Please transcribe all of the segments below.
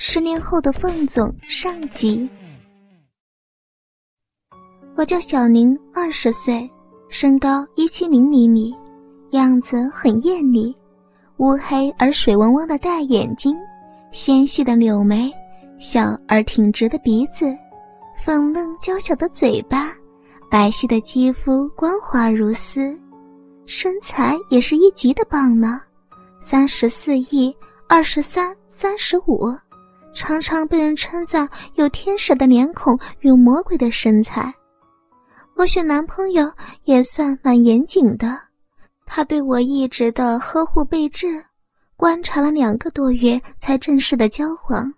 十年后的凤总上集。我叫小宁，二十岁，身高一七零厘米，样子很艳丽，乌黑而水汪汪的大眼睛，纤细的柳眉，小而挺直的鼻子，粉嫩娇小的嘴巴，白皙的肌肤光滑如丝，身材也是一级的棒呢。三十四亿，二十三，三十五，常常被人称赞有天使的脸孔，有魔鬼的身材。我选男朋友也算蛮严谨的，他对我一直的呵护备至，观察了两个多月才正式的交往，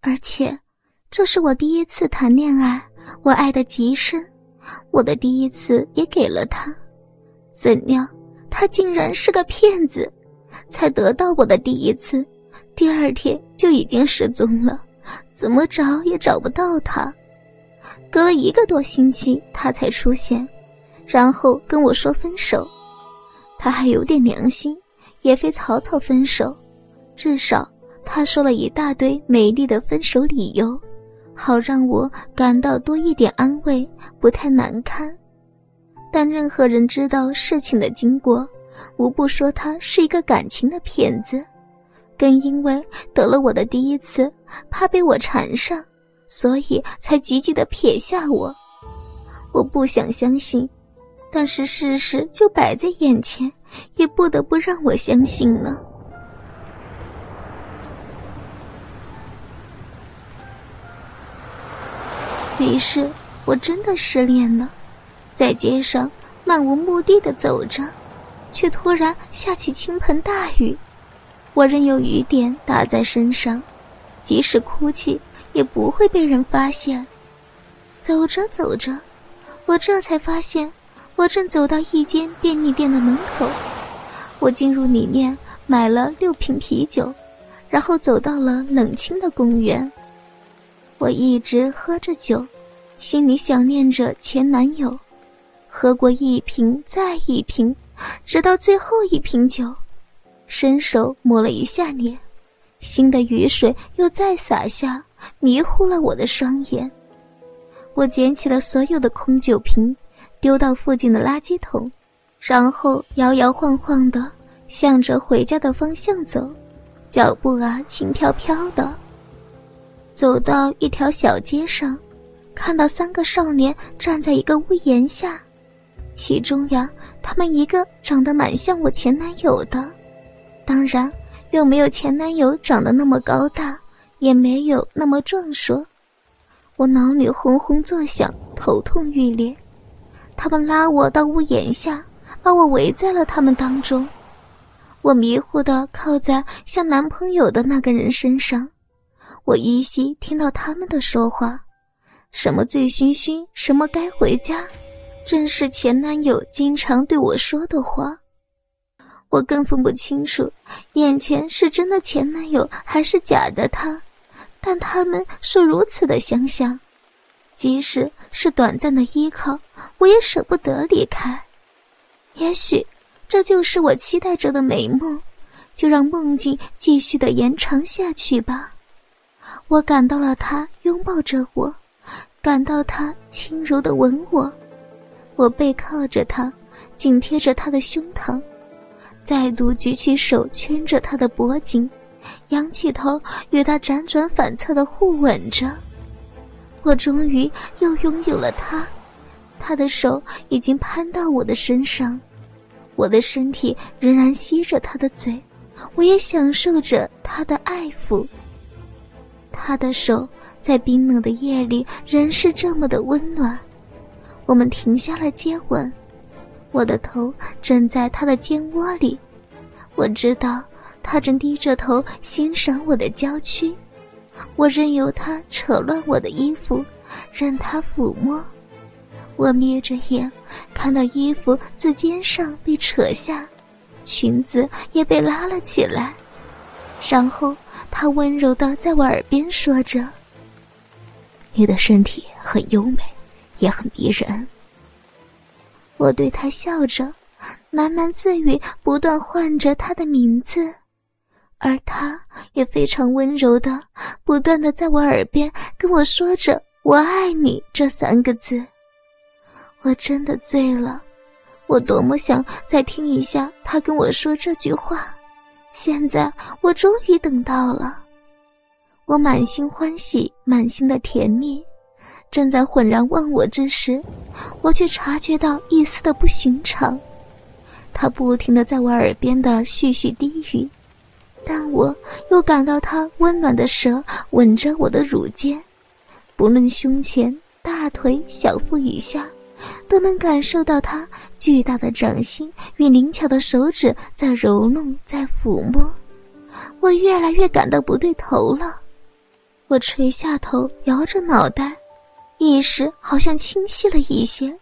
而且这是我第一次谈恋爱，我爱的极深，我的第一次也给了他，怎料他竟然是个骗子，才得到我的第一次，第二天就已经失踪了，怎么找也找不到他。隔了一个多星期，他才出现，然后跟我说分手。他还有点良心，也非草草分手，至少他说了一大堆美丽的分手理由，好让我感到多一点安慰，不太难堪。但任何人知道事情的经过，无不说他是一个感情的骗子，更因为得了我的第一次，怕被我缠上。所以才急急的撇下我，我不想相信，但是事实就摆在眼前，也不得不让我相信呢。于是，我真的失恋了，在街上漫无目的的走着，却突然下起倾盆大雨，我任由雨点打在身上，即使哭泣。也不会被人发现。走着走着，我这才发现，我正走到一间便利店的门口。我进入里面买了六瓶啤酒，然后走到了冷清的公园。我一直喝着酒，心里想念着前男友。喝过一瓶再一瓶，直到最后一瓶酒，伸手抹了一下脸，新的雨水又再洒下。迷糊了我的双眼。我捡起了所有的空酒瓶，丢到附近的垃圾桶，然后摇摇晃晃的向着回家的方向走，脚步啊轻飘飘的。走到一条小街上，看到三个少年站在一个屋檐下，其中呀，他们一个长得蛮像我前男友的，当然又没有前男友长得那么高大。也没有那么壮硕，我脑里轰轰作响，头痛欲裂。他们拉我到屋檐下，把我围在了他们当中。我迷糊地靠在像男朋友的那个人身上，我依稀听到他们的说话，什么醉醺醺，什么该回家，正是前男友经常对我说的话。我更分不清楚，眼前是真的前男友还是假的他。但他们是如此的相像，即使是短暂的依靠，我也舍不得离开。也许这就是我期待着的美梦，就让梦境继续的延长下去吧。我感到了他拥抱着我，感到他轻柔的吻我。我背靠着他，紧贴着他的胸膛，再度举起手圈着他的脖颈。仰起头，与他辗转反侧的互吻着，我终于又拥有了他。他的手已经攀到我的身上，我的身体仍然吸着他的嘴，我也享受着他的爱抚。他的手在冰冷的夜里仍是这么的温暖。我们停下了接吻，我的头枕在他的肩窝里，我知道。他正低着头欣赏我的娇躯，我任由他扯乱我的衣服，任他抚摸。我眯着眼，看到衣服自肩上被扯下，裙子也被拉了起来，然后他温柔的在我耳边说着：“你的身体很优美，也很迷人。”我对他笑着，喃喃自语，不断唤着他的名字。而他也非常温柔的，不断的在我耳边跟我说着“我爱你”这三个字。我真的醉了，我多么想再听一下他跟我说这句话。现在我终于等到了，我满心欢喜，满心的甜蜜。正在浑然忘我之时，我却察觉到一丝的不寻常。他不停的在我耳边的絮絮低语，但我又感到他温暖的舌吻着我的乳尖，不论胸前、大腿、小腹以下，都能感受到他巨大的掌心与灵巧的手指在揉弄、在抚摸。我越来越感到不对头了，我垂下头，摇着脑袋。意识好像清晰了一些，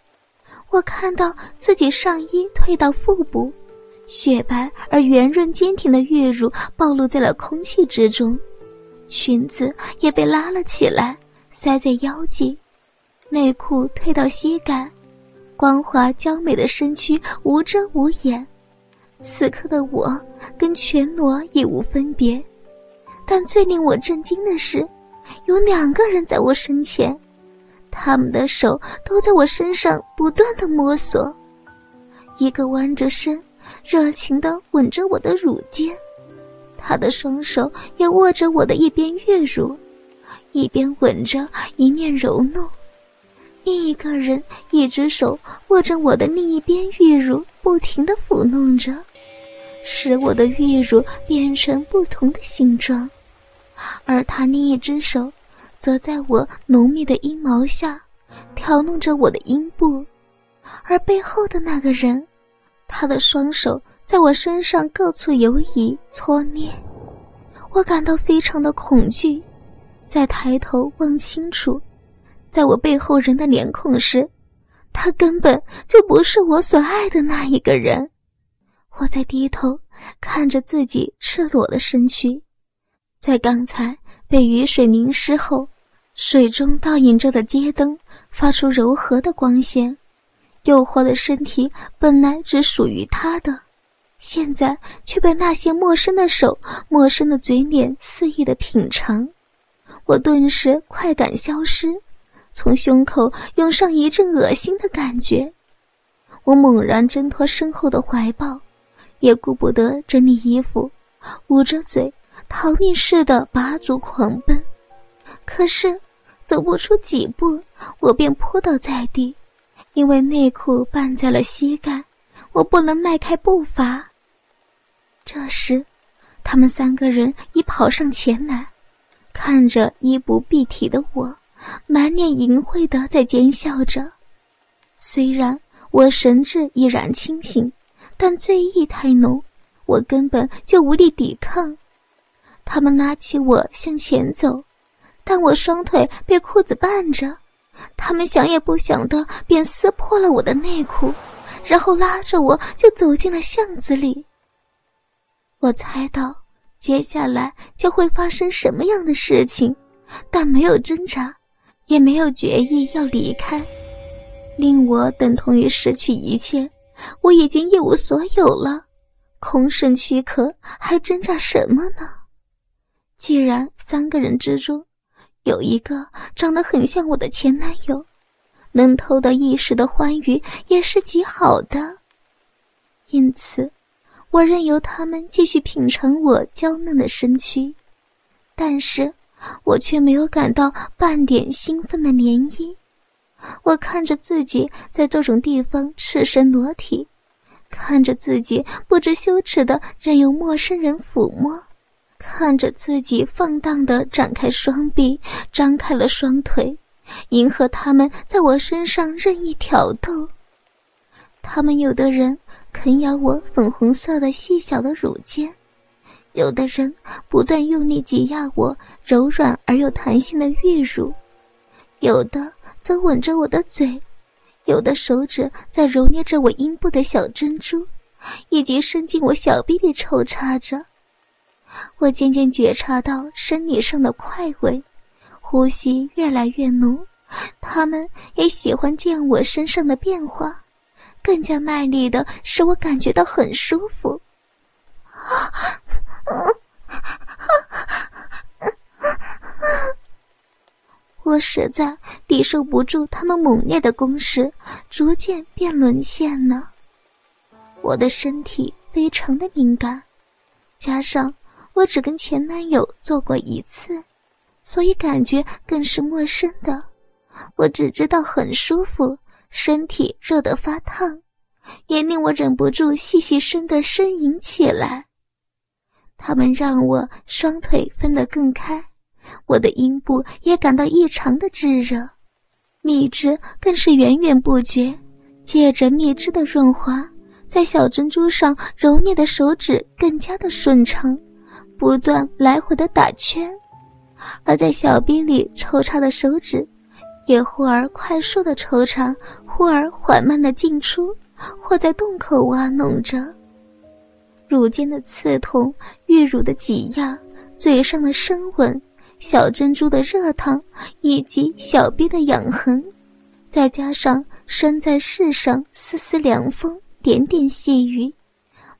我看到自己上衣退到腹部，雪白而圆润坚挺的玉乳暴露在了空气之中，裙子也被拉了起来，塞在腰际，内裤退到膝盖，光滑娇美的身躯无遮无掩。此刻的我跟全裸已无分别，但最令我震惊的是，有两个人在我身前。他们的手都在我身上不断的摸索，一个弯着身，热情的吻着我的乳尖，他的双手也握着我的一边月乳，一边吻着，一面揉弄；另一个人一只手握着我的另一边玉乳，不停的抚弄着，使我的玉乳变成不同的形状，而他另一只手。则在我浓密的阴毛下，挑弄着我的阴部，而背后的那个人，他的双手在我身上各处游移搓捏，我感到非常的恐惧。在抬头望清楚，在我背后人的脸孔时，他根本就不是我所爱的那一个人。我在低头看着自己赤裸的身躯，在刚才被雨水淋湿后。水中倒映着的街灯发出柔和的光线，诱惑的身体本来只属于他的，现在却被那些陌生的手、陌生的嘴脸肆意的品尝。我顿时快感消失，从胸口涌上一阵恶心的感觉。我猛然挣脱身后的怀抱，也顾不得整理衣服，捂着嘴，逃命似的拔足狂奔。可是。走不出几步，我便扑倒在地，因为内裤绊在了膝盖，我不能迈开步伐。这时，他们三个人已跑上前来，看着衣不蔽体的我，满脸淫秽的在奸笑着。虽然我神志依然清醒，但醉意太浓，我根本就无力抵抗。他们拉起我向前走。但我双腿被裤子绊着，他们想也不想的便撕破了我的内裤，然后拉着我就走进了巷子里。我猜到接下来将会发生什么样的事情，但没有挣扎，也没有决意要离开，令我等同于失去一切。我已经一无所有了，空剩躯壳，还挣扎什么呢？既然三个人之中，有一个长得很像我的前男友，能偷得一时的欢愉也是极好的。因此，我任由他们继续品尝我娇嫩的身躯，但是我却没有感到半点兴奋的涟漪。我看着自己在这种地方赤身裸体，看着自己不知羞耻的任由陌生人抚摸。看着自己放荡的展开双臂，张开了双腿，迎合他们在我身上任意挑逗。他们有的人啃咬我粉红色的细小的乳尖，有的人不断用力挤压我柔软而又弹性的玉乳，有的则吻着我的嘴，有的手指在揉捏着我阴部的小珍珠，以及伸进我小臂里抽插着。我渐渐觉察到身体上的快慰，呼吸越来越浓。他们也喜欢见我身上的变化，更加卖力的使我感觉到很舒服。我实在抵受不住他们猛烈的攻势，逐渐便沦陷了。我的身体非常的敏感，加上我只跟前男友做过一次，所以感觉更是陌生的。我只知道很舒服，身体热得发烫，也令我忍不住细细声的呻吟起来。他们让我双腿分得更开。我的阴部也感到异常的炙热，蜜汁更是源源不绝。借着蜜汁的润滑，在小珍珠上揉捏的手指更加的顺畅，不断来回的打圈；而在小臂里抽插的手指，也忽而快速的抽插，忽而缓慢的进出，或在洞口挖弄着。乳尖的刺痛，玉乳的挤压，嘴上的深吻。小珍珠的热烫，以及小臂的痒痕，再加上身在世上丝丝凉风，点点细雨，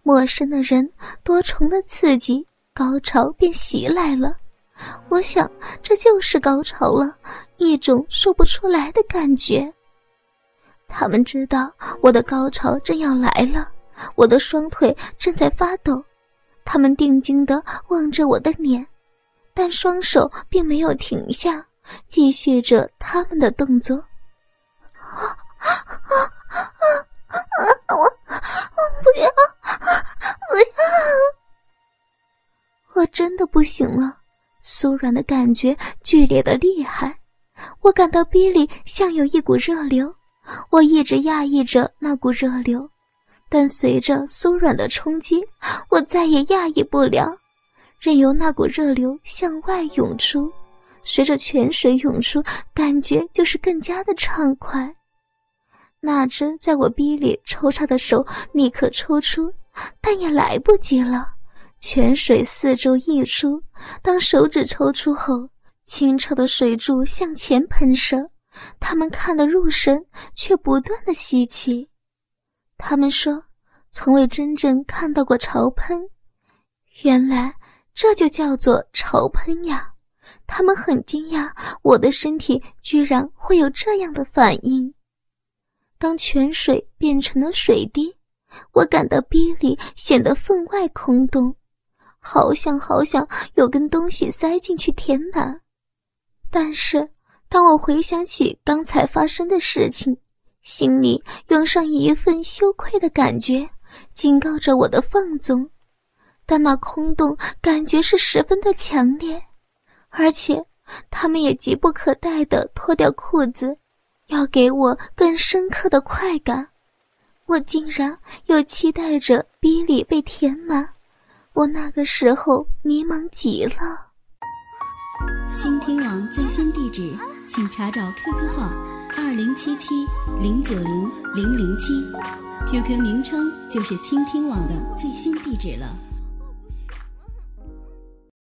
陌生的人多重的刺激，高潮便袭来了。我想，这就是高潮了，一种说不出来的感觉。他们知道我的高潮正要来了，我的双腿正在发抖，他们定睛地望着我的脸。但双手并没有停下，继续着他们的动作。啊啊啊啊我我不要，不要！我真的不行了，酥软的感觉剧烈的厉害，我感到逼里像有一股热流，我一直压抑着那股热流，但随着酥软的冲击，我再也压抑不了。任由那股热流向外涌出，随着泉水涌出，感觉就是更加的畅快。那只在我逼里抽插的手立刻抽出，但也来不及了。泉水四周溢出，当手指抽出后，清澈的水柱向前喷射。他们看得入神，却不断的吸气。他们说，从未真正看到过潮喷，原来。这就叫做潮喷呀！他们很惊讶，我的身体居然会有这样的反应。当泉水变成了水滴，我感到逼里显得分外空洞，好想好想有根东西塞进去填满。但是当我回想起刚才发生的事情，心里涌上一份羞愧的感觉，警告着我的放纵。但那空洞感觉是十分的强烈，而且他们也急不可待地脱掉裤子，要给我更深刻的快感。我竟然又期待着逼里被填满，我那个时候迷茫极了。倾听网最新地址，请查找 QQ 号二零七七零九零零零七，QQ 名称就是倾听网的最新地址了。